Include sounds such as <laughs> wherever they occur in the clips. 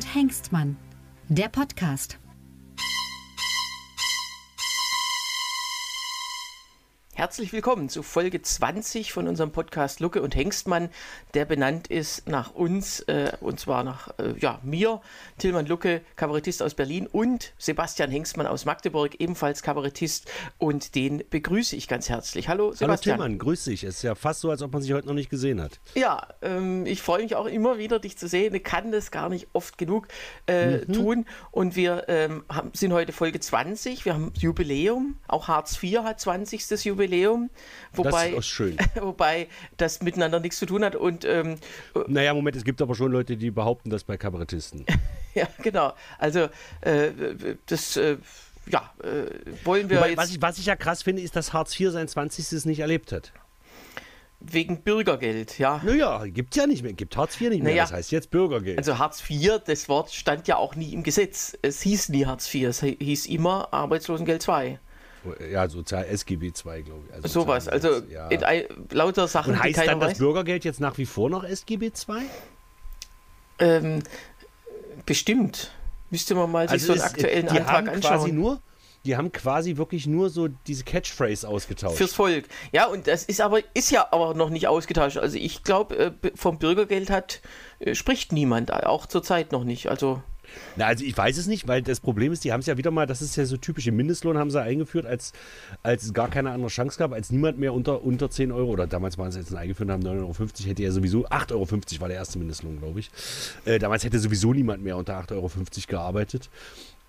und Hengstmann, der Podcast. Herzlich willkommen zu Folge 20 von unserem Podcast Lucke und Hengstmann, der benannt ist nach uns, äh, und zwar nach äh, ja, mir, Tillmann Lucke, Kabarettist aus Berlin und Sebastian Hengstmann aus Magdeburg, ebenfalls Kabarettist und den begrüße ich ganz herzlich. Hallo Sebastian. Hallo Tillmann, grüß dich. Es ist ja fast so, als ob man sich heute noch nicht gesehen hat. Ja, ähm, ich freue mich auch immer wieder, dich zu sehen. Ich kann das gar nicht oft genug äh, mhm. tun und wir ähm, haben, sind heute Folge 20, wir haben Jubiläum, auch Hartz IV hat 20. Jubiläum. Jubiläum, wobei das, schön. <laughs> wobei das miteinander nichts zu tun hat. Und, ähm, naja, Moment, es gibt aber schon Leute, die behaupten das bei Kabarettisten. <laughs> ja, genau. Also äh, das äh, ja, äh, wollen wir Wobei, was, ich, was ich ja krass finde, ist, dass Hartz IV sein 20. nicht erlebt hat. Wegen Bürgergeld, ja. Naja, gibt es ja nicht mehr, gibt Hartz IV nicht mehr, naja, das heißt jetzt Bürgergeld. Also Hartz IV, das Wort stand ja auch nie im Gesetz. Es hieß nie Hartz IV, es hieß immer Arbeitslosengeld II. Ja, Sozial SGB 2, glaube ich. Also Sowas, also ja. lauter Sachen. Und heißt die dann weiß. das Bürgergeld jetzt nach wie vor noch SGB 2? Ähm, bestimmt. Müsste man mal also sich so einen aktuellen die Antrag haben anschauen. Quasi nur, die haben quasi wirklich nur so diese Catchphrase ausgetauscht. Fürs Volk. Ja, und das ist aber ist ja aber noch nicht ausgetauscht. Also ich glaube, äh, vom Bürgergeld hat äh, spricht niemand, auch zurzeit noch nicht. Also na, also ich weiß es nicht, weil das Problem ist, die haben es ja wieder mal, das ist ja so typisch, im Mindestlohn haben sie eingeführt, als, als es gar keine andere Chance gab, als niemand mehr unter, unter 10 Euro, oder damals waren sie jetzt eingeführt haben, 9,50 Euro, hätte ja sowieso, 8,50 Euro war der erste Mindestlohn, glaube ich. Äh, damals hätte sowieso niemand mehr unter 8,50 Euro gearbeitet.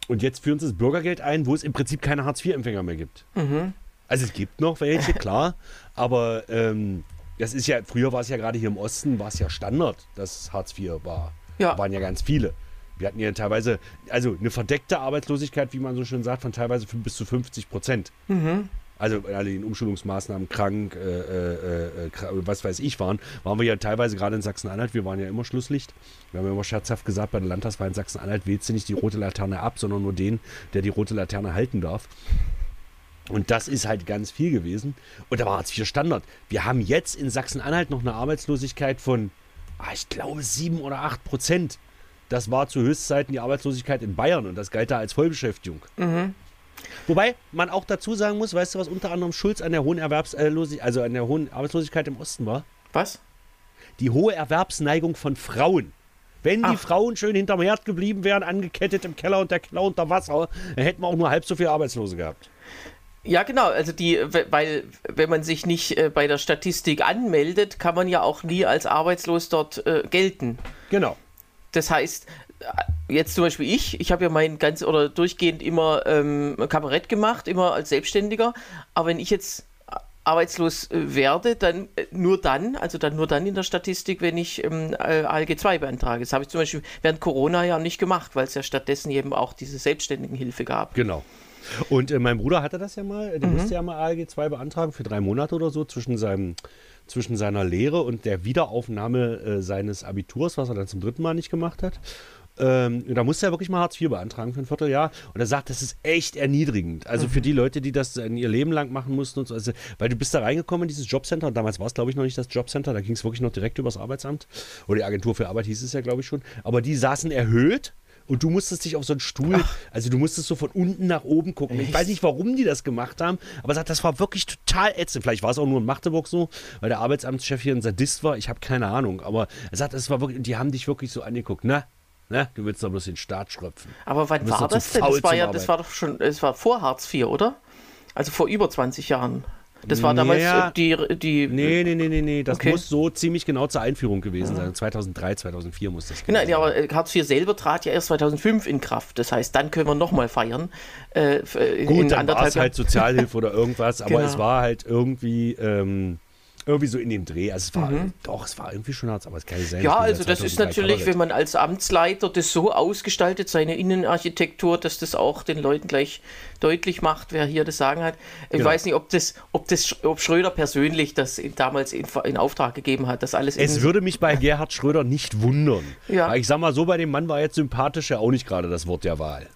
Und jetzt führen sie das Bürgergeld ein, wo es im Prinzip keine Hartz-IV-Empfänger mehr gibt. Mhm. Also es gibt noch welche, klar, aber ähm, das ist ja, früher war es ja gerade hier im Osten, war es ja Standard, dass Hartz IV war. Ja. Waren ja ganz viele. Wir hatten ja teilweise, also eine verdeckte Arbeitslosigkeit, wie man so schön sagt, von teilweise bis zu 50 Prozent. Mhm. Also alle in Umschulungsmaßnahmen krank, äh, äh, äh, was weiß ich waren, waren wir ja teilweise gerade in Sachsen-Anhalt, wir waren ja immer Schlusslicht. Wir haben ja immer scherzhaft gesagt, bei der Landtagswahl in Sachsen-Anhalt wählst du nicht die rote Laterne ab, sondern nur den, der die rote Laterne halten darf. Und das ist halt ganz viel gewesen. Und da war Hartz IV Standard. Wir haben jetzt in Sachsen-Anhalt noch eine Arbeitslosigkeit von, ah, ich glaube, 7 oder 8 Prozent. Das war zu Höchstzeiten die Arbeitslosigkeit in Bayern und das galt da als Vollbeschäftigung. Mhm. Wobei man auch dazu sagen muss, weißt du, was unter anderem Schulz an der hohen Erwerbslosigkeit, also an der hohen Arbeitslosigkeit im Osten war? Was? Die hohe Erwerbsneigung von Frauen. Wenn Ach. die Frauen schön hinterm Herd geblieben wären, angekettet im Keller und der Keller unter Wasser, dann hätten wir auch nur halb so viele Arbeitslose gehabt. Ja, genau. Also die, weil wenn man sich nicht äh, bei der Statistik anmeldet, kann man ja auch nie als arbeitslos dort äh, gelten. Genau. Das heißt, jetzt zum Beispiel ich, ich habe ja mein ganz oder durchgehend immer ähm, Kabarett gemacht, immer als Selbstständiger. Aber wenn ich jetzt arbeitslos äh, werde, dann äh, nur dann, also dann nur dann in der Statistik, wenn ich ähm, äh, ALG 2 beantrage. Das habe ich zum Beispiel während Corona ja nicht gemacht, weil es ja stattdessen eben auch diese Selbstständigenhilfe gab. Genau. Und äh, mein Bruder hatte das ja mal, der mhm. musste ja mal ALG 2 beantragen für drei Monate oder so zwischen seinem zwischen seiner Lehre und der Wiederaufnahme äh, seines Abiturs, was er dann zum dritten Mal nicht gemacht hat. Ähm, da musste er wirklich mal Hartz IV beantragen für ein Vierteljahr. Und er sagt, das ist echt erniedrigend. Also für mhm. die Leute, die das in ihr Leben lang machen mussten und so. Also, weil du bist da reingekommen in dieses Jobcenter. Und damals war es, glaube ich, noch nicht das Jobcenter. Da ging es wirklich noch direkt übers Arbeitsamt. Oder die Agentur für Arbeit hieß es ja, glaube ich, schon. Aber die saßen erhöht und du musstest dich auf so einen Stuhl, Ach. also du musstest so von unten nach oben gucken. Echt? Ich weiß nicht, warum die das gemacht haben, aber sagt, das war wirklich total ätzend. Vielleicht war es auch nur in Magdeburg so, weil der Arbeitsamtschef hier ein Sadist war. Ich habe keine Ahnung, aber er sagt, es war wirklich, die haben dich wirklich so angeguckt, ne? Ne? Du willst doch bloß den Staat schröpfen. Aber wann war das denn? Das war ja, das war doch schon, es war vor Hartz IV, oder? Also vor über 20 Jahren. Das war damals ja, äh, die, die. Nee, nee, nee, nee, nee. Das okay. muss so ziemlich genau zur Einführung gewesen sein. 2003, 2004 muss das Genau, ja, aber äh, Hartz IV selber trat ja erst 2005 in Kraft. Das heißt, dann können wir nochmal feiern. Äh, Gut, dann war es halt Sozialhilfe oder irgendwas, <laughs> aber genau. es war halt irgendwie. Ähm, irgendwie so in dem Dreh. Also es war, mhm. doch, es war irgendwie schon hart, aber es kann nicht sein. Ja, also das ist natürlich, wenn man als Amtsleiter das so ausgestaltet, seine Innenarchitektur, dass das auch den Leuten gleich deutlich macht, wer hier das Sagen hat. Ich genau. weiß nicht, ob das, ob das, ob Schröder persönlich das in, damals in, in, Auftrag gegeben hat, das alles. Es würde mich bei Gerhard Schröder nicht wundern. Ja. ich sag mal so, bei dem Mann war jetzt sympathisch ja auch nicht gerade das Wort der Wahl.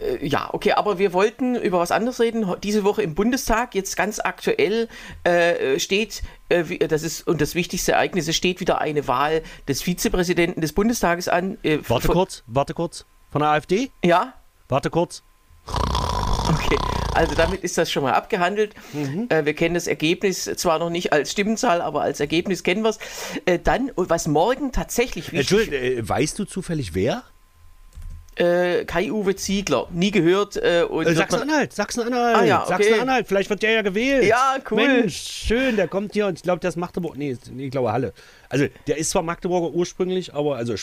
Äh, ja, okay, aber wir wollten über was anderes reden. Diese Woche im Bundestag, jetzt ganz aktuell, äh, steht, äh, das ist, und das wichtigste Ereignis, es steht wieder eine Wahl des Vizepräsidenten des Bundestages an. Äh, warte kurz, warte kurz. Von der AfD? Ja. Warte kurz. Okay, also damit ist das schon mal abgehandelt. Mhm. Äh, wir kennen das Ergebnis zwar noch nicht als Stimmenzahl, aber als Ergebnis kennen wir es. Äh, dann, was morgen tatsächlich wichtig Entschuldigung, äh, weißt du zufällig wer? Äh, Kai-Uwe Ziegler, nie gehört. Äh, äh, Sachsen-Anhalt, Sachsen-Anhalt, ah, ja, okay. Sachsen-Anhalt, vielleicht wird der ja gewählt. Ja, cool. Mensch, schön, der kommt hier und ich glaube, der ist Magdeburg, nee, ich glaube Halle. Also, der ist zwar Magdeburger ursprünglich, aber, also,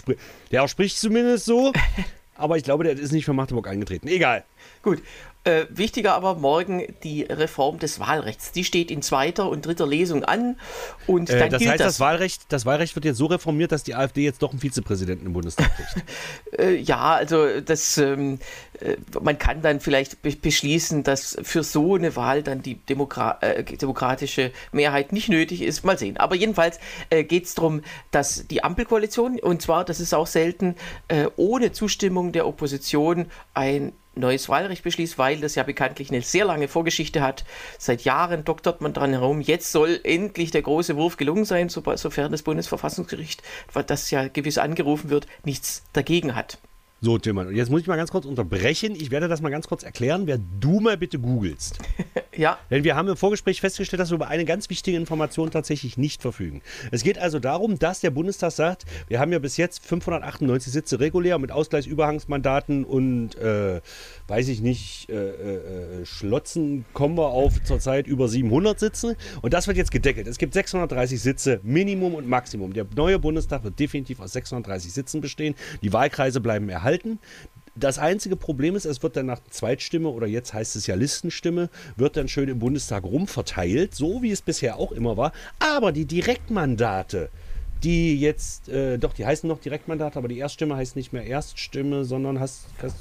der spricht zumindest so, <laughs> aber ich glaube, der ist nicht für Magdeburg eingetreten. Egal. Gut, äh, wichtiger aber morgen die Reform des Wahlrechts. Die steht in zweiter und dritter Lesung an. Und äh, dann das heißt, das. das. Wahlrecht, das Wahlrecht wird jetzt so reformiert, dass die AfD jetzt doch einen Vizepräsidenten im Bundestag kriegt. <laughs> äh, ja, also das, ähm, äh, man kann dann vielleicht be beschließen, dass für so eine Wahl dann die Demokra äh, demokratische Mehrheit nicht nötig ist. Mal sehen. Aber jedenfalls äh, geht es darum, dass die Ampelkoalition, und zwar, das ist auch selten, ohne Zustimmung der Opposition ein neues Wahlrecht beschließt, weil das ja bekanntlich eine sehr lange Vorgeschichte hat. Seit Jahren doktert man dran herum. Jetzt soll endlich der große Wurf gelungen sein, sofern das Bundesverfassungsgericht, das ja gewiss angerufen wird, nichts dagegen hat. So, Tillmann, und jetzt muss ich mal ganz kurz unterbrechen. Ich werde das mal ganz kurz erklären, wer du mal bitte googelst. <laughs> ja. Denn wir haben im Vorgespräch festgestellt, dass wir über eine ganz wichtige Information tatsächlich nicht verfügen. Es geht also darum, dass der Bundestag sagt, wir haben ja bis jetzt 598 Sitze regulär mit Ausgleichsüberhangsmandaten und, äh, weiß ich nicht, äh, äh, Schlotzen kommen wir auf zurzeit über 700 Sitze. Und das wird jetzt gedeckelt. Es gibt 630 Sitze, Minimum und Maximum. Der neue Bundestag wird definitiv aus 630 Sitzen bestehen. Die Wahlkreise bleiben erhalten erhalten. Das einzige Problem ist, es wird dann nach Zweitstimme oder jetzt heißt es ja Listenstimme, wird dann schön im Bundestag rumverteilt, so wie es bisher auch immer war. Aber die Direktmandate, die jetzt, äh, doch, die heißen noch Direktmandate, aber die Erststimme heißt nicht mehr Erststimme, sondern hast, hast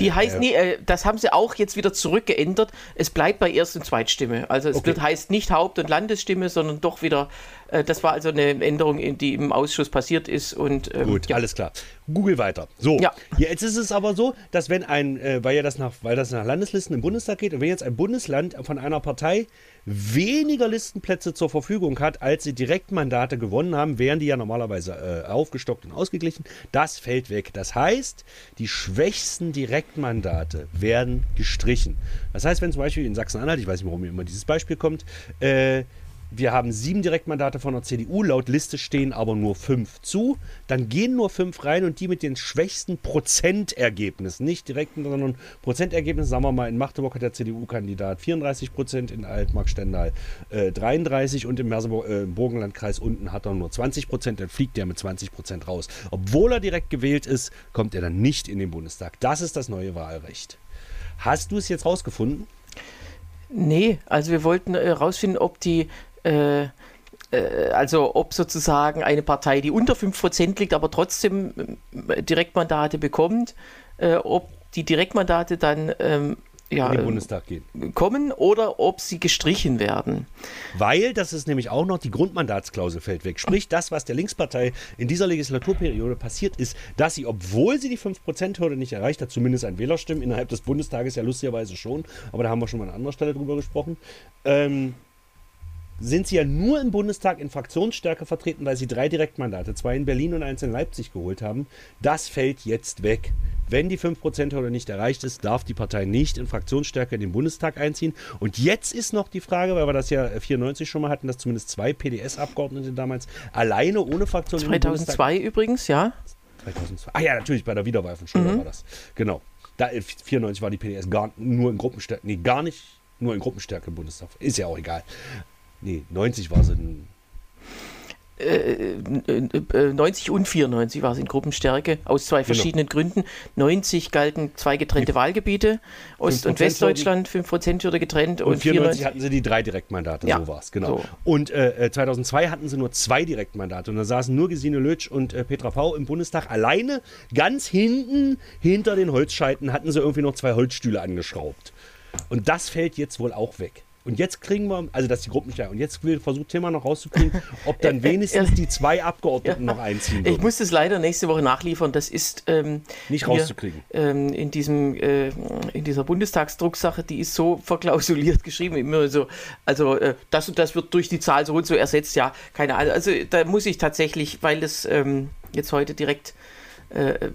die äh, heißt nie, äh, das haben sie auch jetzt wieder zurückgeändert. Es bleibt bei Erst- und Zweitstimme. Also es okay. wird, heißt nicht Haupt- und Landesstimme, sondern doch wieder, äh, das war also eine Änderung, die im Ausschuss passiert ist. Und, ähm, Gut, ja. alles klar. Google weiter. So, ja. jetzt ist es aber so, dass wenn ein, äh, weil ja das nach, weil das nach Landeslisten im Bundestag geht, und wenn jetzt ein Bundesland von einer Partei weniger Listenplätze zur Verfügung hat, als sie Direktmandate gewonnen haben, wären die ja normalerweise äh, aufgestockt und ausgeglichen. Das fällt weg. Das heißt, die schwächsten Direktmandate werden gestrichen. Das heißt, wenn zum Beispiel in Sachsen-Anhalt, ich weiß nicht, warum mir immer dieses Beispiel kommt, äh, wir haben sieben Direktmandate von der CDU, laut Liste stehen aber nur fünf zu. Dann gehen nur fünf rein und die mit den schwächsten Prozentergebnissen, nicht direkten, sondern Prozentergebnissen, sagen wir mal, in Magdeburg hat der CDU-Kandidat 34 Prozent, in Altmark-Stendal äh, 33 und im Merseburgenlandkreis äh, unten hat er nur 20 Prozent, dann fliegt der mit 20 Prozent raus. Obwohl er direkt gewählt ist, kommt er dann nicht in den Bundestag. Das ist das neue Wahlrecht. Hast du es jetzt rausgefunden? Nee, also wir wollten herausfinden, äh, ob die äh, äh, also ob sozusagen eine Partei, die unter 5% liegt, aber trotzdem äh, Direktmandate bekommt, äh, ob die Direktmandate dann ähm, ja, in den Bundestag gehen. kommen oder ob sie gestrichen werden. Weil, das ist nämlich auch noch, die Grundmandatsklausel fällt weg. Sprich, das, was der Linkspartei in dieser Legislaturperiode passiert ist, dass sie, obwohl sie die 5%-Hürde nicht erreicht hat, zumindest ein Wählerstimmen innerhalb des Bundestages ja lustigerweise schon, aber da haben wir schon mal an anderer Stelle drüber gesprochen, ähm, sind sie ja nur im Bundestag in Fraktionsstärke vertreten, weil sie drei Direktmandate, zwei in Berlin und eins in Leipzig geholt haben. Das fällt jetzt weg. Wenn die 5%-Hürde nicht erreicht ist, darf die Partei nicht in Fraktionsstärke in den Bundestag einziehen. Und jetzt ist noch die Frage, weil wir das ja 94 schon mal hatten, dass zumindest zwei PDS-Abgeordnete damals alleine ohne Fraktion 2002 übrigens, ja. 2002. Ah ja, natürlich, bei der Wiederwahl von Schröder mhm. war das. Genau. Da, 94 war die PDS gar nur in Gruppenstärke, nee, gar nicht nur in Gruppenstärke im Bundestag. Ist ja auch egal. Nee, 90 war sie. 90 und 94 war es in Gruppenstärke, aus zwei genau. verschiedenen genau. Gründen. 90 galten zwei getrennte die Wahlgebiete, Ost- und Westdeutschland 5% wurde getrennt. Und, und 94 hatten sie die drei Direktmandate, ja, so war es, genau. So. Und äh, 2002 äh, hatten sie nur zwei Direktmandate und da saßen nur Gesine Lötsch und äh, Petra Pau im Bundestag alleine. Ganz hinten, hinter den Holzscheiten, hatten sie irgendwie noch zwei Holzstühle angeschraubt. Und das fällt jetzt wohl auch weg. Und jetzt kriegen wir, also dass die Gruppen nicht Und jetzt versucht Thema noch rauszukriegen, ob dann <laughs> wenigstens die zwei Abgeordneten ja. noch einziehen würden. Ich muss das leider nächste Woche nachliefern. Das ist ähm, nicht rauszukriegen. ähm, in, diesem, äh, in dieser Bundestagsdrucksache, die ist so verklausuliert geschrieben, immer so, also äh, das und das wird durch die Zahl so und so ersetzt. Ja, keine Ahnung. Also da muss ich tatsächlich, weil das ähm, jetzt heute direkt äh,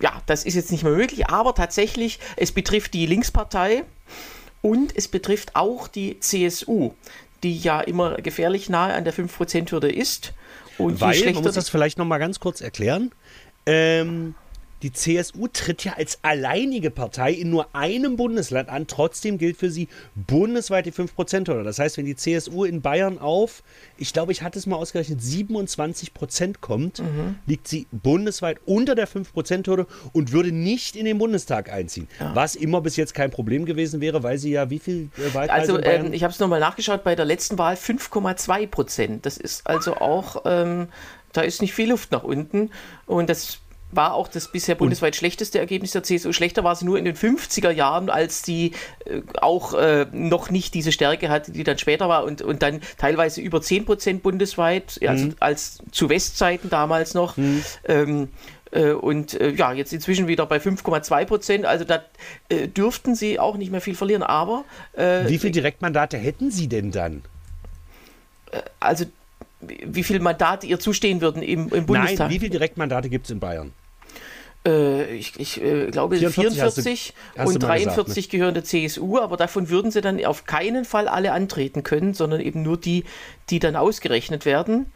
ja, das ist jetzt nicht mehr möglich, aber tatsächlich, es betrifft die Linkspartei und es betrifft auch die CSU, die ja immer gefährlich nahe an der 5%-Hürde ist. Und Weil, man muss das vielleicht nochmal ganz kurz erklären. Ähm, die CSU tritt ja als alleinige Partei in nur einem Bundesland an. Trotzdem gilt für sie bundesweit die 5%-Hürde. Das heißt, wenn die CSU in Bayern auf, ich glaube, ich hatte es mal ausgerechnet, 27 Prozent kommt, mhm. liegt sie bundesweit unter der 5%-Hürde und würde nicht in den Bundestag einziehen. Ja. Was immer bis jetzt kein Problem gewesen wäre, weil sie ja wie viel äh, Wahlkreise Also, ähm, ich habe es nochmal nachgeschaut, bei der letzten Wahl 5,2 Prozent. Das ist also auch. Ähm, da ist nicht viel Luft nach unten. Und das war auch das bisher bundesweit schlechteste Ergebnis der CSU. Schlechter war sie nur in den 50er Jahren, als sie äh, auch äh, noch nicht diese Stärke hatte, die dann später war und, und dann teilweise über 10 Prozent bundesweit, also mhm. als zu Westzeiten damals noch. Mhm. Ähm, äh, und äh, ja, jetzt inzwischen wieder bei 5,2 Prozent. Also da äh, dürften sie auch nicht mehr viel verlieren. Aber äh, wie viele Direktmandate hätten sie denn dann? Also wie viele Mandate ihr zustehen würden im, im Bundestag? Nein, wie viele Direktmandate gibt es in Bayern? Äh, ich, ich äh, glaube 44, 44 hast du, hast und 43 gesagt, ne? gehören der CSU, aber davon würden sie dann auf keinen Fall alle antreten können, sondern eben nur die, die dann ausgerechnet werden.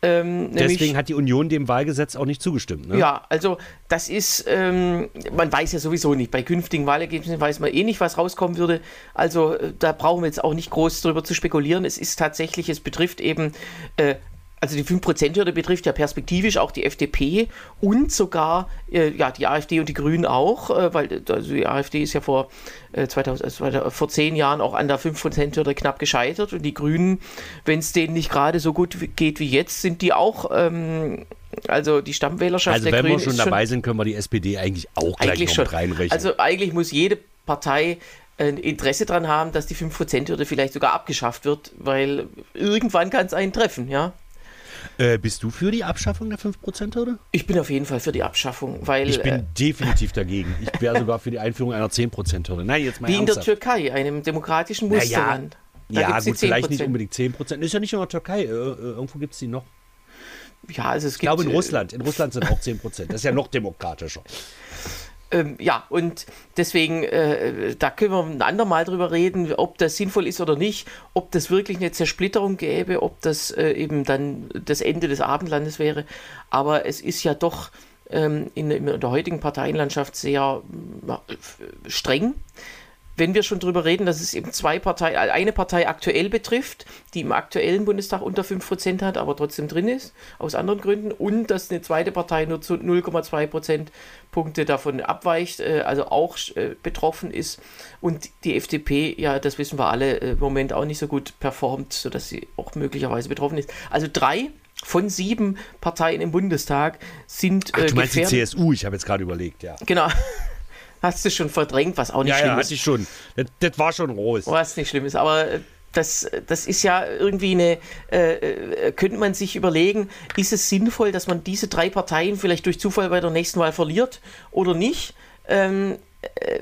Ähm, Deswegen nämlich, hat die Union dem Wahlgesetz auch nicht zugestimmt. Ne? Ja, also das ist, ähm, man weiß ja sowieso nicht, bei künftigen Wahlergebnissen weiß man eh nicht, was rauskommen würde. Also äh, da brauchen wir jetzt auch nicht groß drüber zu spekulieren. Es ist tatsächlich, es betrifft eben äh, also die 5%-Hürde betrifft ja perspektivisch auch die FDP und sogar äh, ja, die AfD und die Grünen auch, äh, weil also die AfD ist ja vor, äh, 2000, also vor zehn Jahren auch an der 5%-Hürde knapp gescheitert und die Grünen, wenn es denen nicht gerade so gut geht wie jetzt, sind die auch, ähm, also die Stammwählerschaft also der Grünen. Also wenn wir schon dabei sind, können wir die SPD eigentlich auch gleich eigentlich noch schon. reinrechnen. Also eigentlich muss jede Partei ein Interesse daran haben, dass die 5%-Hürde vielleicht sogar abgeschafft wird, weil irgendwann kann es einen treffen, ja. Äh, bist du für die Abschaffung der 5%-Hürde? Ich bin auf jeden Fall für die Abschaffung, weil. Ich bin äh, definitiv <laughs> dagegen. Ich wäre sogar für die Einführung einer 10%-Hürde. Nein, jetzt mal Wie ernsthaft. in der Türkei, einem demokratischen Musterland. Naja, ja, gut, vielleicht nicht unbedingt 10%. Ist ja nicht nur in der Türkei. Äh, äh, irgendwo gibt es die noch. Ja, also es gibt. Ich glaube in Russland. In Russland sind auch 10%. Das ist ja noch demokratischer. Ähm, ja, und deswegen, äh, da können wir ein andermal drüber reden, ob das sinnvoll ist oder nicht, ob das wirklich eine Zersplitterung gäbe, ob das äh, eben dann das Ende des Abendlandes wäre. Aber es ist ja doch ähm, in, in, der heutigen Parteienlandschaft sehr äh, streng wenn wir schon darüber reden, dass es eben zwei Parteien, äh, eine Partei aktuell betrifft, die im aktuellen Bundestag unter 5% hat, aber trotzdem drin ist, aus anderen Gründen, und dass eine zweite Partei nur zu 0,2 Prozentpunkte davon abweicht, äh, also auch äh, betroffen ist, und die FDP, ja, das wissen wir alle, im Moment auch nicht so gut performt, sodass sie auch möglicherweise betroffen ist. Also drei von sieben Parteien im Bundestag sind. Ach, du meinst die CSU, ich habe jetzt gerade überlegt, ja. Genau. Hast du schon verdrängt, was auch nicht ja, schlimm ja, ist. Ja, ich schon. Das, das, war schon groß. Was nicht schlimm ist, aber äh, das, das ist ja irgendwie eine, äh, äh, könnte man sich überlegen, ist es sinnvoll, dass man diese drei Parteien vielleicht durch Zufall bei der nächsten Wahl verliert oder nicht? Ähm, äh,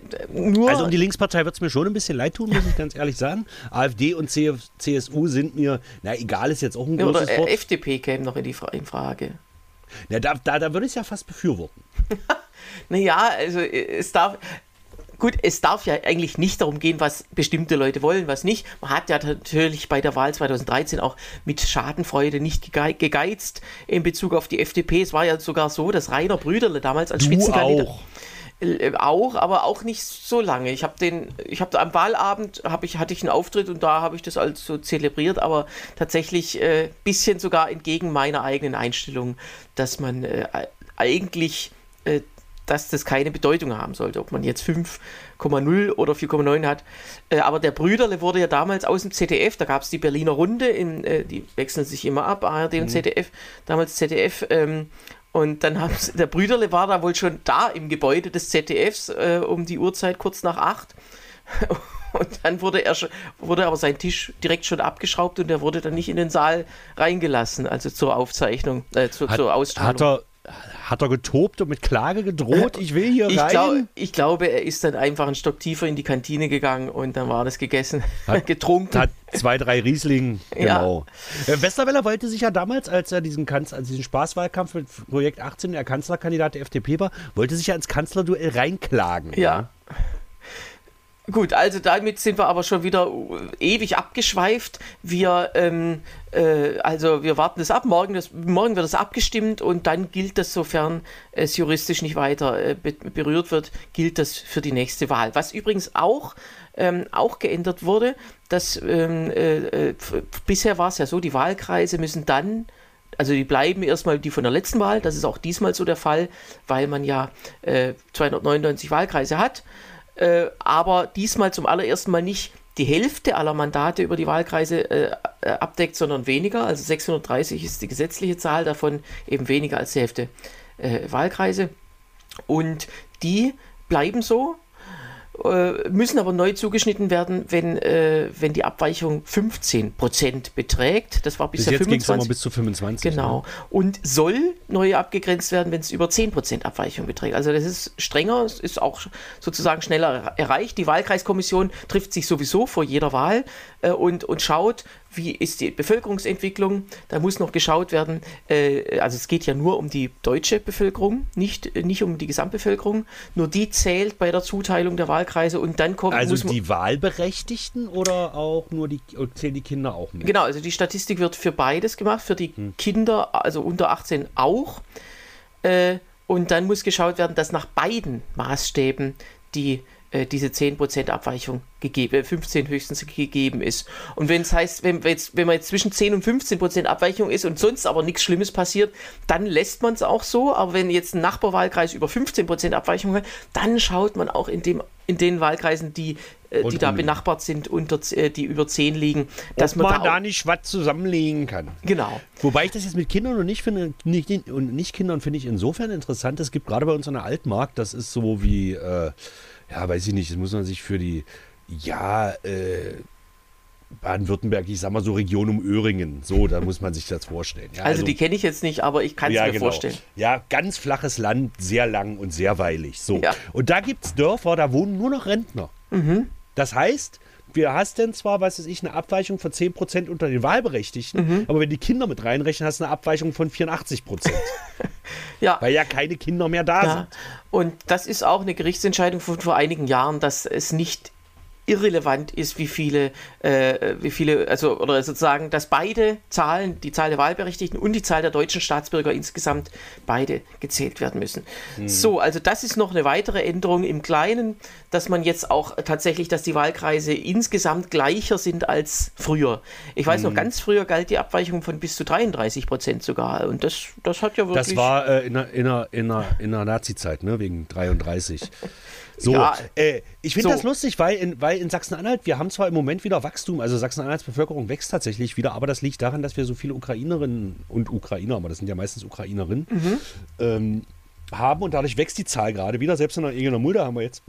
also um die Linkspartei wird es mir schon ein bisschen leid tun, muss ich ganz ehrlich sagen. AfD und CSU sind mir, na egal, ist jetzt auch ein großes Oder, Wort. FDP käme noch in die Fra in Frage. Na, da, da, da würde ich es ja fast befürworten. <laughs> naja, also äh, es darf. Gut, es darf ja eigentlich nicht darum gehen, was bestimmte Leute wollen, was nicht. Man hat ja natürlich bei der Wahl 2013 auch mit Schadenfreude nicht gegeizt in Bezug auf die FDP. Es war ja sogar so, dass Rainer Brüderle damals als du Spitzenkandidat auch. Äh, auch, aber auch nicht so lange. Ich habe den, ich habe am Wahlabend habe ich hatte ich einen Auftritt und da habe ich das also so zelebriert, aber tatsächlich äh, bisschen sogar entgegen meiner eigenen Einstellung, dass man äh, eigentlich äh, dass das keine Bedeutung haben sollte, ob man jetzt 5,0 oder 4,9 hat. Äh, aber der Brüderle wurde ja damals aus dem ZDF, da gab es die Berliner Runde, in, äh, die wechseln sich immer ab, ARD und mhm. ZDF, damals ZDF. Ähm, und dann haben sie, der Brüderle war da wohl schon da im Gebäude des ZDFs äh, um die Uhrzeit kurz nach acht <laughs> Und dann wurde er schon, wurde aber sein Tisch direkt schon abgeschraubt und er wurde dann nicht in den Saal reingelassen, also zur Aufzeichnung, äh, zur, Hat, zur Ausstrahlung. hat, er, hat er getobt und mit Klage gedroht? Ich will hier ich, rein. glaub, ich glaube, er ist dann einfach einen Stock tiefer in die Kantine gegangen und dann war das gegessen, Hat- <laughs> getrunken. Hat zwei, drei Riesling, <laughs> Ja. genau. Äh, Westerwelle wollte sich ja damals, als er diesen, Kanz als diesen Spaßwahlkampf mit Projekt 18, der Kanzlerkandidat der FDP war, wollte sich ja ins Kanzlerduell reinklagen. Ja. Gut, also damit sind wir aber schon wieder äh, ewig abgeschweift. Wir, ähm, äh, also wir warten das ab. Morgen, das, morgen wird das abgestimmt und dann gilt das, sofern es juristisch nicht weiter äh, be berührt wird, gilt das für die nächste Wahl. Was übrigens auch, ähm, auch geändert wurde, dass ähm, äh, äh, bisher war es ja so, die Wahlkreise müssen dann also die bleiben erstmal die von der letzten Wahl, das ist auch diesmal so der Fall, weil man ja äh, 299 Wahlkreise hat, äh, aber diesmal zum allerersten Mal nicht die Hälfte aller Mandate über die Wahlkreise äh, äh, abdeckt, sondern weniger. Also 630 ist die gesetzliche Zahl, davon eben weniger als die Hälfte äh, Wahlkreise. Und die bleiben so, müssen aber neu zugeschnitten werden, wenn, äh, wenn die Abweichung 15% beträgt. Das war Bis bisher jetzt es immer 25. bis zu 25. Genau. Ne? Und soll neu abgegrenzt werden, wenn es über 10% Abweichung beträgt. Also das ist strenger, es ist auch sozusagen schneller erreicht. Die Wahlkreiskommission trifft sich sowieso vor jeder Wahl äh, und, und schaut, wie ist die Bevölkerungsentwicklung. Da muss noch geschaut werden, äh, also es geht ja nur um die deutsche Bevölkerung, nicht, nicht um die Gesamtbevölkerung. Nur die zählt bei der Zuteilung der Wahlkreise und dann kommt Also die Wahlberechtigten oder auch nur die, zählen die Kinder auch mit? Genau, also die Statistik wird für beides gemacht, für die Hm. Kinder, also unter 18 auch. Äh, und dann muss geschaut werden, dass nach beiden Maßstäben die, äh, diese 10% Abweichung gegeben, äh, 15 höchstens gegeben ist. Und wenn es heißt, wenn, jetzt, wenn man jetzt zwischen 10 und 15% Abweichung ist und sonst aber nichts Schlimmes passiert, dann lässt man es auch so. Aber wenn jetzt ein Nachbarwahlkreis über 15% Abweichung hat, dann schaut man auch in, dem, in den Wahlkreisen, die, äh, die da benachbart sind, unter, äh, die über 10 liegen, dass Dass man, man, da, da nicht was zusammenlegen kann. Genau. Wobei ich das jetzt mit Kindern und nicht, finde, nicht, und nicht Kindern finde ich insofern interessant. Es gibt gerade bei uns an der Altmark, das ist so wie, äh, ja, weiß ich nicht, das muss man sich für die, ja, äh, Baden-Württemberg, ich sag mal so Region um Öhringen, so, da muss man sich das vorstellen. Ja, Also, die kenne ich jetzt nicht, aber ich kann es ja, mir genau. vorstellen. Ja, ganz flaches Land, sehr lang und sehr weilig. So. Ja. Und da gibt es Dörfer, da wohnen nur noch Rentner. Mhm. Das heißt, wir hast denn zwar, was weiß ich, eine Abweichung von 10% unter den Wahlberechtigten, Mhm. aber wenn die Kinder mit reinrechnen, hast du eine Abweichung von 84%. <laughs> Ja. weil ja keine Kinder mehr da ja. sind. Und das ist auch eine Gerichtsentscheidung von vor einigen Jahren, dass es nicht irrelevant ist, wie viele, äh, wie viele, also oder sozusagen, dass beide Zahlen, die Zahl der Wahlberechtigten und die Zahl der deutschen Staatsbürger insgesamt beide gezählt werden müssen. So, also das ist noch eine weitere Änderung im Kleinen, dass man jetzt auch tatsächlich, dass die Wahlkreise insgesamt gleicher sind als früher. Ich weiß noch, ganz früher galt die Abweichung von bis zu 33 Prozent sogar. Und das, das hat ja wirklich. Das war äh, in der, in der, in der, in der Nazi-Zeit, ne? wegen 33. <laughs> So, Ja, äh, ich finde so. das lustig, weil in, weil in Sachsen-Anhalt, wir haben zwar im Moment wieder Wachstum, also Sachsen-Anhalts Bevölkerung wächst tatsächlich wieder, aber das liegt daran, dass wir so viele Ukrainerinnen und Ukrainer, aber das sind ja meistens Ukrainerinnen, Mhm. ähm, haben und dadurch wächst die Zahl gerade wieder. Selbst in der Egener Mulde haben wir jetzt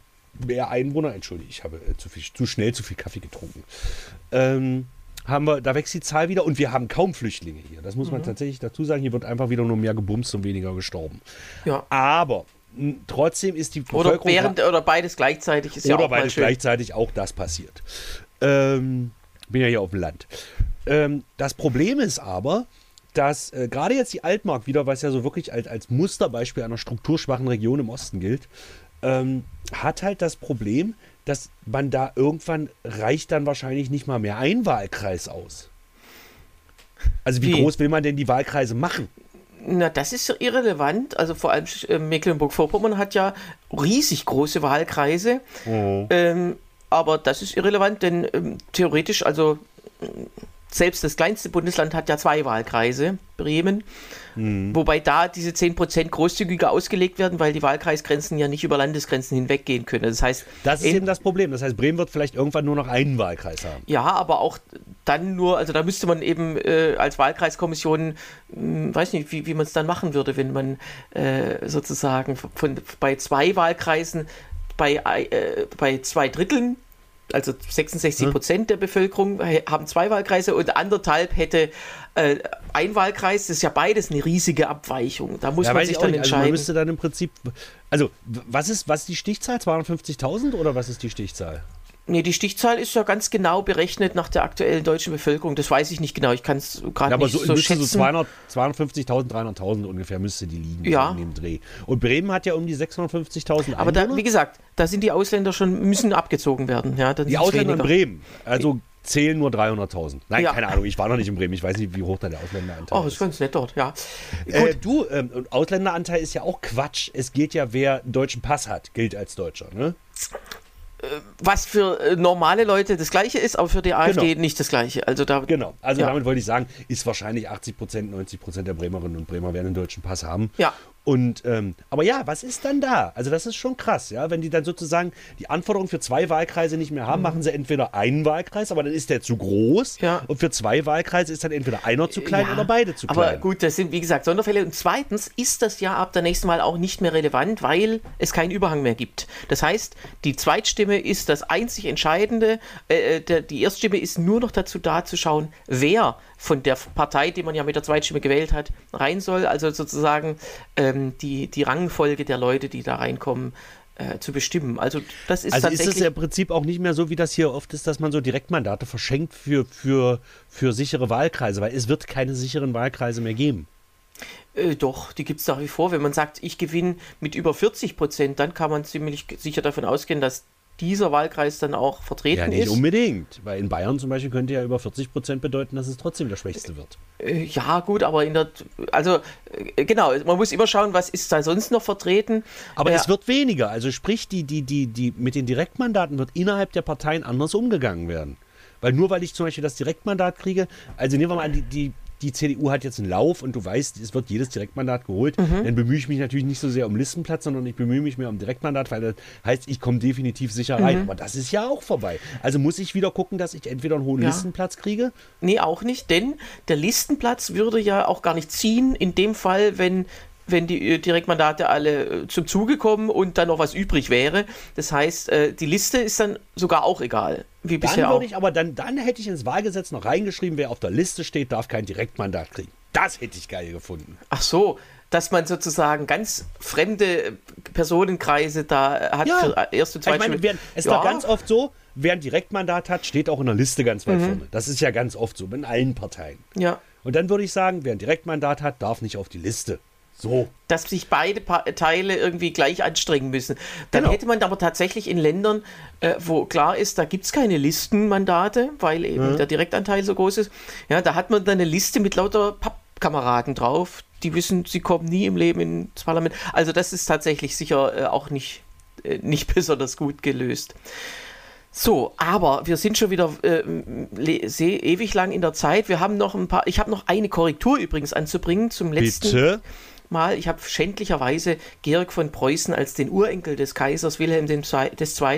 mehr Einwohner. Entschuldige, ich habe äh, zu, viel, zu schnell zu viel Kaffee getrunken. Ähm, haben wir, da wächst die Zahl wieder und wir haben kaum Flüchtlinge hier. Das muss man tatsächlich dazu sagen. Hier wird einfach wieder nur mehr gebumst und weniger gestorben. ja. Aber trotzdem ist die Oder Bevölkerung während oder beides gleichzeitig ist ja oder auch mal beides gleichzeitig auch das passiert. Ähm, bin ja hier auf dem Land. Ähm, das Problem ist aber, dass äh, gerade jetzt die Altmark wieder, was ja so wirklich als, als Musterbeispiel einer strukturschwachen Region im Osten gilt, ähm, hat halt das Problem, dass man da irgendwann reicht dann wahrscheinlich nicht mal mehr ein Wahlkreis aus. Also wie, Wie? groß will man denn die Wahlkreise machen? Na, das ist irrelevant. Also vor allem äh, Mecklenburg-Vorpommern hat ja riesig große Wahlkreise. Ähm, aber das ist irrelevant, denn ähm, theoretisch, also selbst das kleinste Bundesland hat ja zwei Wahlkreise, Bremen. Wobei da diese 10% großzügiger ausgelegt werden, weil die Wahlkreisgrenzen ja nicht über Landesgrenzen hinweggehen können. Das heißt, Das ist eben das Problem. Das heißt, Bremen wird vielleicht irgendwann nur noch einen Wahlkreis haben. Ja, aber auch dann nur, also da müsste man eben äh, als Wahlkreiskommission, mh, weiß nicht, wie, wie man es dann machen würde, wenn man äh, sozusagen von, bei zwei Wahlkreisen bei, äh, bei zwei Dritteln also 66 Prozent der Bevölkerung haben zwei Wahlkreise und anderthalb hätte äh, ein Wahlkreis. Das ist ja beides eine riesige Abweichung. Da muss Ja, man sich dann nicht. Also man entscheiden. müsste dann im Prinzip. Also, was ist, was ist die Stichzahl? 250.000 oder was ist die Stichzahl? Nee, die Stichzahl ist ja ganz genau berechnet nach der aktuellen deutschen Bevölkerung. Das weiß ich nicht genau. Ich kann es gerade Ja, aber nicht so, so, schätzen. so 200 250.000, 300.000 ungefähr müsste die liegen. Ja. In dem Dreh. Und Bremen hat ja um die 650.000 aber da, wie gesagt, da sind die Ausländer schon, müssen abgezogen werden. Ja, Die Ausländer in weniger. Bremen, also zählen nur 300.000. Nein, Ja. keine Ahnung, ich war noch nicht in Bremen. Ich weiß nicht, wie hoch da der Ausländeranteil Oh, das ist. ist ganz nett dort, ja. Äh, du, ähm, Ausländeranteil ist ja auch Quatsch. Es gilt ja, wer einen deutschen Pass hat, gilt als Deutscher. Ne? Was für äh, normale Leute das Gleiche ist, aber für die AfD Genau. nicht das Gleiche. Also da, Genau. Also Ja. damit wollte ich sagen, ist wahrscheinlich 80 Prozent, 90 Prozent der Bremerinnen und Bremer werden einen deutschen Pass haben. Ja. Und ähm, aber ja, was ist dann da? Also das ist schon krass, ja. Wenn die dann sozusagen die Anforderungen für zwei Wahlkreise nicht mehr haben, machen sie entweder einen Wahlkreis, aber dann ist der zu groß. Mhm. Ja. Und für zwei Wahlkreise ist dann entweder einer zu klein Ja, oder beide zu klein. Aber gut, das sind wie gesagt Sonderfälle. Und zweitens ist das ja ab der nächsten Mal auch nicht mehr relevant, weil es keinen Überhang mehr gibt. Das heißt, die Zweitstimme ist das einzig Entscheidende. Äh, der, die Erststimme ist nur noch dazu da, zu schauen, wer von der Partei, die man ja mit der Zweitstimme gewählt hat, rein soll. Also sozusagen ähm, die, die Rangfolge der Leute, die da reinkommen. Äh, zu bestimmen. Also das ist Also ist tatsächlich. es im Prinzip auch nicht mehr so, wie das hier oft ist, dass man so Direktmandate verschenkt für, für, für sichere Wahlkreise, weil es wird keine sicheren Wahlkreise mehr geben. Äh, doch, die gibt es nach wie vor. Wenn man sagt, ich gewinne mit über 40 Prozent, dann kann man ziemlich sicher davon ausgehen, dass dieser Wahlkreis dann auch vertreten Ja, nicht ist. unbedingt. Weil in Bayern zum Beispiel könnte ja über 40 Prozent bedeuten, dass es trotzdem der Schwächste wird. Äh, Ja, gut, aber in der, also äh, genau, man muss immer schauen, was ist da sonst noch vertreten. Aber Äh, es wird weniger. Also sprich, die, die, die, die, mit den Direktmandaten wird innerhalb der Parteien anders umgegangen werden. Weil nur weil ich zum Beispiel das Direktmandat kriege, also nehmen wir mal an, die, die, die CDU hat jetzt einen Lauf und du weißt, es wird jedes Direktmandat geholt, Mhm. dann bemühe ich mich natürlich nicht so sehr um Listenplatz, sondern ich bemühe mich mehr um Direktmandat, weil das heißt, ich komme definitiv sicher Mhm. rein. Aber das ist ja auch vorbei. Also muss ich wieder gucken, dass ich entweder einen hohen Ja. Listenplatz kriege. Nee, auch nicht, denn der Listenplatz würde ja auch gar nicht ziehen, in dem Fall, wenn, wenn die äh, Direktmandate alle äh, zum Zuge kommen und dann noch was übrig wäre. Das heißt, äh, die Liste ist dann sogar auch egal, wie Dann bisher auch. würde ich aber dann, dann hätte ich ins Wahlgesetz noch reingeschrieben, wer auf der Liste steht, darf kein Direktmandat kriegen. Das hätte ich geil gefunden. Ach so, dass man sozusagen ganz fremde Personenkreise da hat Ja. für erste und Ich zweite meine, wer, es ist Ja. doch ganz oft so, wer ein Direktmandat hat, steht auch in der Liste ganz Mhm. weit vorne. Das ist ja ganz oft so, in allen Parteien. Ja, Und dann würde ich sagen, wer ein Direktmandat hat, darf nicht auf die Liste. So. dass sich beide Teile irgendwie gleich anstrengen müssen. Dann Genau. hätte man aber tatsächlich in Ländern, äh, wo klar ist, da gibt es keine Listenmandate, weil eben der Direktanteil so groß ist, ja, da hat man dann eine Liste mit lauter Pappkameraden drauf, die wissen, sie kommen nie im Leben ins Parlament. Also das ist tatsächlich sicher äh, auch nicht, äh, nicht <laughs> besonders gut gelöst. So, aber wir sind schon wieder äh, ewig lang in der Zeit. Wir haben noch ein paar. Ich habe noch eine Korrektur übrigens anzubringen zum letzten Bitte? Mal. Ich habe schändlicherweise Georg von Preußen als den Urenkel des Kaisers Wilhelm II.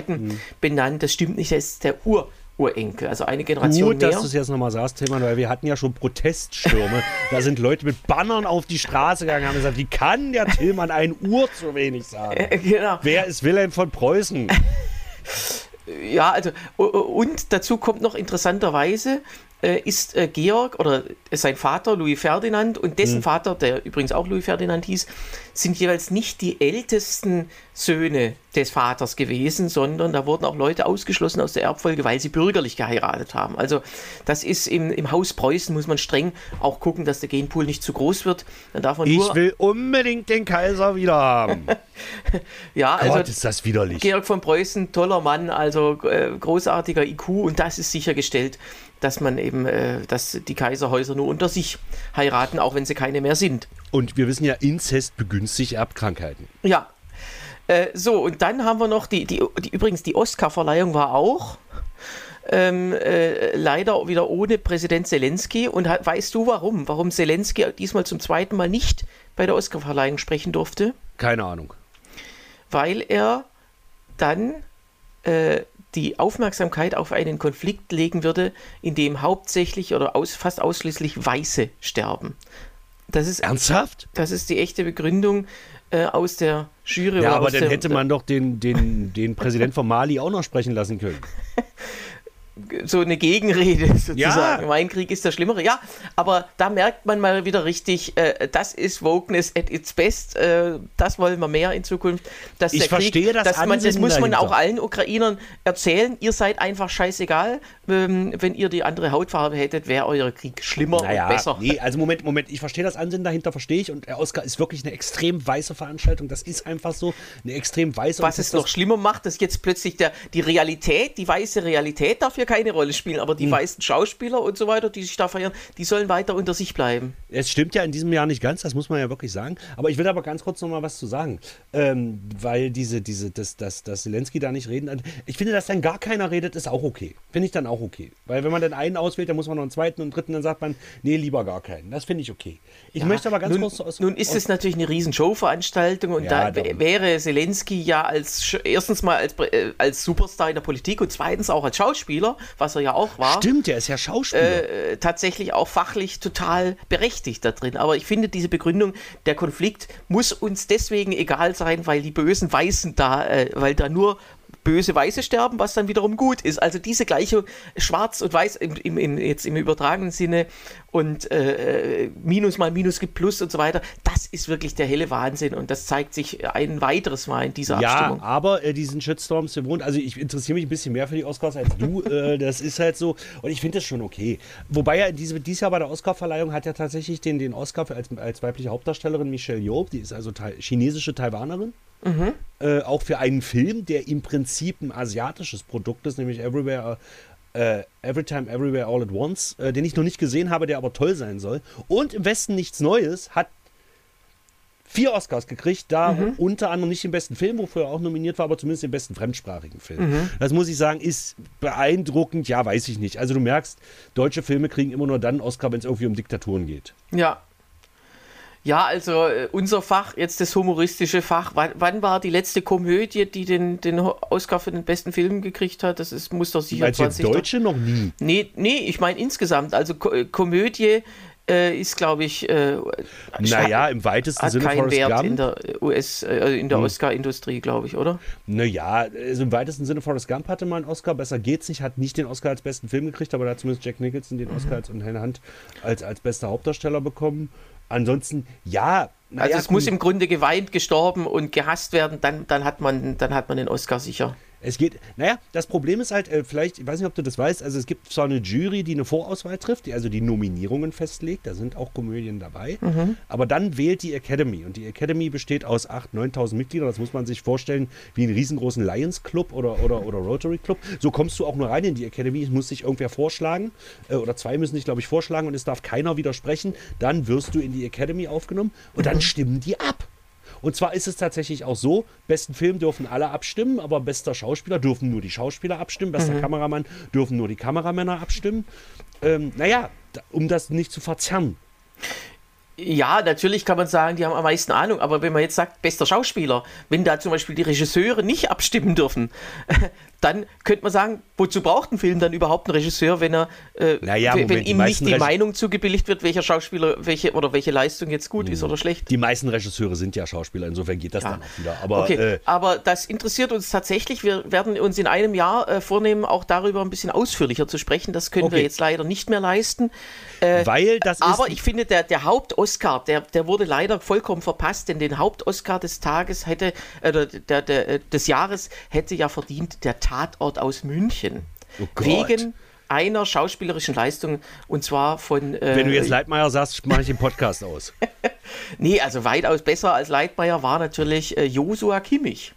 Hm. benannt. Das stimmt nicht, er ist der Ur-Urenkel, also eine Generation Gut, dass mehr. du es jetzt nochmal sagst, Tillmann, weil wir hatten ja schon Proteststürme. <laughs> da sind Leute mit Bannern auf die Straße gegangen und haben gesagt, wie kann der Tillmann ein Uhr zu wenig sagen? Äh, genau. Wer ist Wilhelm von Preußen? <laughs> Ja, also und dazu kommt noch interessanterweise ist äh, Georg oder sein Vater Louis Ferdinand und dessen Hm. Vater, der übrigens auch Louis Ferdinand hieß, sind jeweils nicht die ältesten Söhne des Vaters gewesen, sondern da wurden auch Leute ausgeschlossen aus der Erbfolge, weil sie bürgerlich geheiratet haben. Also das ist im, im Haus Preußen muss man streng auch gucken, dass der Genpool nicht zu groß wird. Dann darf man Ich nur will unbedingt den Kaiser wieder haben. <laughs> ja, also Gott, ist das widerlich. Georg von Preußen, toller Mann, also äh, großartiger IQ und das ist sichergestellt, dass man eben, äh, dass die Kaiserhäuser nur unter sich heiraten, auch wenn sie keine mehr sind. Und wir wissen ja, Inzest begünstigt Erbkrankheiten. Ja. Äh, so, und dann haben wir noch die, die, die übrigens die Oscar-Verleihung war auch ähm, äh, leider wieder ohne Präsident Zelensky. Und ha- weißt du warum? Warum Zelensky diesmal zum zweiten Mal nicht bei der Oscar-Verleihung sprechen durfte? Keine Ahnung. weil er dann äh, die Aufmerksamkeit auf einen Konflikt legen würde, in dem hauptsächlich oder aus, fast ausschließlich Weiße sterben. Das ist, Ernsthaft? das ist die echte Begründung äh, aus der Jury. Ja, oder aber dann der, hätte man doch den, den, den Präsident von Mali auch noch sprechen lassen können. <laughs> so eine Gegenrede <laughs> sozusagen. Ja. Mein Krieg ist der schlimmere. Ja, aber da merkt man mal wieder richtig, äh, das ist Wokeness at its best. Äh, das wollen wir mehr in Zukunft. Dass Ich der Krieg, verstehe das dass man, Das muss man dahinter. auch allen Ukrainern erzählen. Ihr seid einfach scheißegal. Ähm, wenn ihr die andere Hautfarbe hättet, wäre euer Krieg schlimmer Naja, und besser. nee, also Moment, Moment, ich verstehe das Ansinnen dahinter, verstehe ich. Und der Oscar ist wirklich eine extrem weiße Veranstaltung. Das ist einfach so eine extrem weiße. Was es noch schlimmer macht, dass jetzt plötzlich der, die Realität, die weiße Realität darf hier keine Rolle spielen, aber die Hm. weißen Schauspieler und so weiter, die sich da feiern, die sollen weiter unter sich bleiben. Es stimmt ja in diesem Jahr nicht ganz, das muss man ja wirklich sagen. Aber ich will aber ganz kurz noch mal was zu sagen. Ähm, weil diese, diese, dass, dass, dass Zelensky da nicht reden. Ich finde, dass dann gar keiner redet, ist auch okay. Finde ich dann auch okay. Weil wenn man dann einen auswählt, dann muss man noch einen zweiten und dritten, dann sagt man, nee, lieber gar keinen. Das finde ich okay. Ich möchte aber ganz nun, kurz aus. nun ist es natürlich eine riesen Showveranstaltung und Ja, da wäre Zelensky ja als erstens mal als, äh, als Superstar in der Politik und zweitens auch als Schauspieler, was er ja auch war. Stimmt, der ist ja Schauspieler. äh, tatsächlich auch fachlich total berechtigt da drin. Aber ich finde, diese Begründung, der Konflikt muss uns deswegen egal sein, weil die bösen Weißen da, äh, weil da nur böse Weiße sterben, was dann wiederum gut ist. Also diese Gleichung Schwarz und Weiß im, im, im, jetzt im übertragenen Sinne und äh, Minus mal Minus gibt Plus und so weiter, das ist wirklich der helle Wahnsinn und das zeigt sich ein weiteres Mal in dieser Ja, Abstimmung. aber äh, diesen Shitstorms gewohnt. Also ich interessiere mich ein bisschen mehr für die Oscars als du. äh, <laughs> das ist halt so. Und ich finde das schon okay. Wobei ja diese, dieses Jahr bei der Oscarverleihung hat ja tatsächlich den, den Oscar für, als, als weibliche Hauptdarstellerin Michelle Yeoh, die ist also Tai- chinesische Taiwanerin. Äh, auch für einen Film, der im Prinzip ein asiatisches Produkt ist, nämlich Everywhere. Äh, Every Time, Everywhere, All at Once, äh, den ich noch nicht gesehen habe, der aber toll sein soll. Und im Westen nichts Neues hat vier Oscars gekriegt, da unter anderem nicht den besten Film, wofür er auch nominiert war, aber zumindest den besten fremdsprachigen Film. Das muss ich sagen, ist beeindruckend, ja, weiß ich nicht. Also du merkst, deutsche Filme kriegen immer nur dann einen Oscar, wenn es irgendwie um Diktaturen geht. Ja. Ja, also äh, unser Fach, jetzt das humoristische Fach, wann, wann war die letzte Komödie, die den, den Oscar für den besten Film gekriegt hat? Das ist, muss doch sicher Meinst du jetzt 20. Deutsche noch nie? Nee, nee, ich meine insgesamt. Also äh, Komödie äh, ist, glaube ich, äh, Naja, im weitesten hat Sinne keinen Forrest Wert Gump. in der US, äh, in der Oscar-Industrie, glaube ich, oder? Naja, also im weitesten Sinne Forrest Gump hatte mal einen Oscar, besser geht's nicht, hat nicht den Oscar als besten Film gekriegt, aber da hat zumindest Jack Nicholson den Oscar als und Hannah Hunt als, als bester Hauptdarsteller bekommen. Ansonsten, ja. Also naja, es muss im Grunde geweint, gestorben und gehasst werden, dann, dann, hat, man, dann hat man den Oscar sicher. Es geht, naja, das Problem ist halt, äh, vielleicht, ich weiß nicht, ob du das weißt, also es gibt zwar eine Jury, die eine Vorauswahl trifft, die also die Nominierungen festlegt, da sind auch Komödien dabei, aber dann wählt die Academy und die Academy besteht aus 8.000, 9.000 Mitgliedern, das muss man sich vorstellen wie einen riesengroßen Lions Club oder, oder, oder Rotary Club. So kommst du auch nur rein in die Academy, es muss sich irgendwer vorschlagen äh, oder zwei müssen sich, glaube ich, vorschlagen und es darf keiner widersprechen, dann wirst du in die Academy aufgenommen und dann stimmen die ab. Und zwar ist es tatsächlich auch so, besten Film dürfen alle abstimmen, aber bester Schauspieler dürfen nur die Schauspieler abstimmen, bester Kameramann dürfen nur die Kameramänner abstimmen. Ähm, naja, um das nicht zu verzerren. Ja, natürlich kann man sagen, die haben am meisten Ahnung, aber wenn man jetzt sagt, bester Schauspieler, wenn da zum Beispiel die Regisseure nicht abstimmen dürfen, <laughs> dann könnte man sagen, wozu braucht ein Film dann überhaupt einen Regisseur, wenn er, äh, Naja, Moment, wenn die ihm nicht die Reg- Meinung zugebilligt wird, welcher Schauspieler, welche oder welche Leistung jetzt gut ist oder schlecht. Die meisten Regisseure sind ja Schauspieler, insofern geht das Ja. dann auch wieder. Aber okay, äh, aber das interessiert uns tatsächlich. Wir werden uns in einem Jahr äh, vornehmen, auch darüber ein bisschen ausführlicher zu sprechen. Das können wir Okay. jetzt leider nicht mehr leisten. Weil das ist. Aber ich finde, der, der Haupt-Oscar, der, der wurde leider vollkommen verpasst, denn den Haupt-Oscar des Tages hätte, äh, der, der, äh, des Jahres hätte ja verdient der Tatort aus München. Oh. Wegen einer schauspielerischen Leistung und zwar von. Äh, wenn du jetzt Leitmeier sagst, mache ich den Podcast aus. <laughs> Nee, also weitaus besser als Leitmeier war natürlich äh, Josua Kimmich.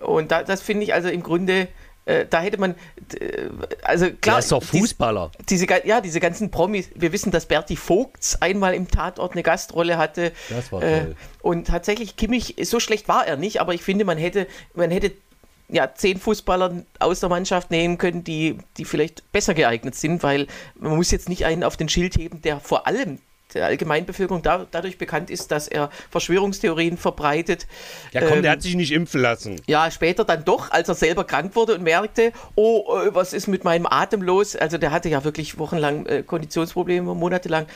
Und da, das finde ich also im Grunde, äh, da hätte man, äh, also klar. Der ist doch Fußballer. diese, ga- ja, diese ganzen Promis. Wir wissen, dass Berti Vogts einmal im Tatort eine Gastrolle hatte. Das war Äh, toll. und tatsächlich, Kimmich, so schlecht war er nicht, aber ich finde, man hätte, man hätte ja, zehn Fußballer aus der Mannschaft nehmen können, die, die vielleicht besser geeignet sind, weil man muss jetzt nicht einen auf den Schild heben, der vor allem der Allgemeinbevölkerung da, dadurch bekannt ist, dass er Verschwörungstheorien verbreitet. Ja, komm, Ähm, der hat sich nicht impfen lassen. ja, später dann doch, als er selber krank wurde und merkte, oh, äh, was ist mit meinem Atem los? Also der hatte ja wirklich wochenlang äh, Konditionsprobleme, monatelang.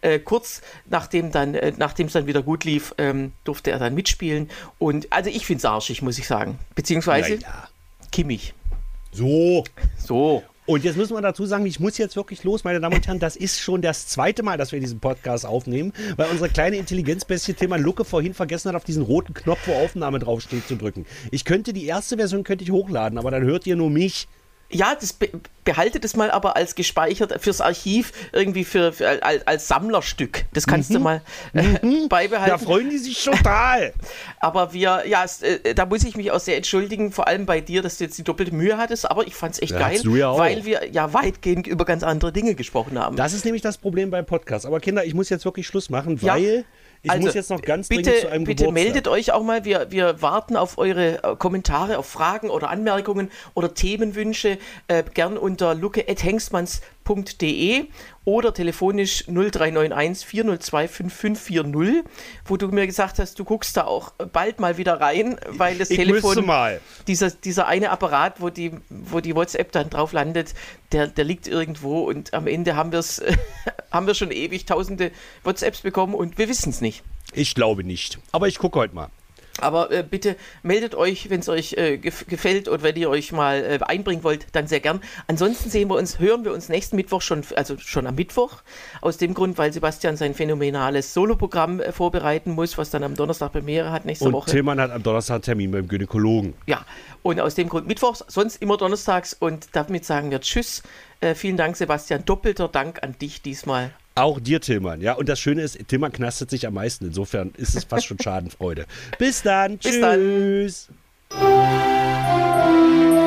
Äh, kurz nachdem dann, äh, nachdem es dann wieder gut lief, ähm, durfte er dann mitspielen. Und also ich finde es arschig, muss ich sagen. Beziehungsweise Ja, Kimmich. So. So. Und jetzt müssen wir dazu sagen, ich muss jetzt wirklich los, meine Damen und Herren. Das ist schon das zweite Mal, dass wir diesen Podcast aufnehmen, weil unsere kleine Intelligenzbestie Thema Lucke vorhin vergessen hat, auf diesen roten Knopf, wo Aufnahme draufsteht, zu drücken. Ich könnte die erste Version könnte ich hochladen, aber dann hört ihr nur mich. Ja, das be behalte das mal aber als gespeichert fürs Archiv, irgendwie für, für als, als, Sammlerstück. Das kannst mhm. du mal äh, mhm. beibehalten. Da freuen die sich total. <laughs> aber wir, ja, es, äh, da muss ich mich auch sehr entschuldigen, vor allem bei dir, dass du jetzt die doppelte Mühe hattest, aber ich fand es echt ja, geil, ja weil wir ja weitgehend über ganz andere Dinge gesprochen haben. Das ist nämlich das Problem beim Podcast. Aber Kinder, ich muss jetzt wirklich Schluss machen, weil. Ja ich also, muss jetzt noch ganz bitte, zu einem Bitte Geburtstag. meldet euch auch mal. Wir, wir warten auf eure äh, Kommentare, auf Fragen oder Anmerkungen oder Themenwünsche. Äh, gern unter luke.hengstmanns.de oder telefonisch 0391 402 5540, wo du mir gesagt hast, du guckst da auch bald mal wieder rein, weil das ich Telefon, mal. Dieser, dieser eine Apparat, wo die, wo die WhatsApp dann drauf landet, der, der liegt irgendwo und am Ende haben, <laughs> haben wir schon ewig tausende WhatsApps bekommen und wir wissen es nicht. Ich glaube nicht, aber ich gucke heute mal. Aber äh, bitte meldet euch, wenn es euch äh, gefällt und wenn ihr euch mal äh, einbringen wollt, dann sehr gern. Ansonsten sehen wir uns, hören wir uns nächsten Mittwoch schon, also schon am Mittwoch. Aus dem Grund, weil Sebastian sein phänomenales Soloprogramm äh, vorbereiten muss, was dann am Donnerstag Premiere hat nächste und Woche. Und Tillmann hat am Donnerstag Termin beim Gynäkologen. Ja, und aus dem Grund Mittwochs, sonst immer donnerstags und damit sagen wir Tschüss. Äh, vielen Dank, Sebastian. Doppelter Dank an dich diesmal. Auch dir, Tillmann. Ja, und das Schöne ist, Tillmann knastet sich am meisten. Insofern ist es fast schon Schadenfreude. Bis dann. Bis Tschüss. Dann.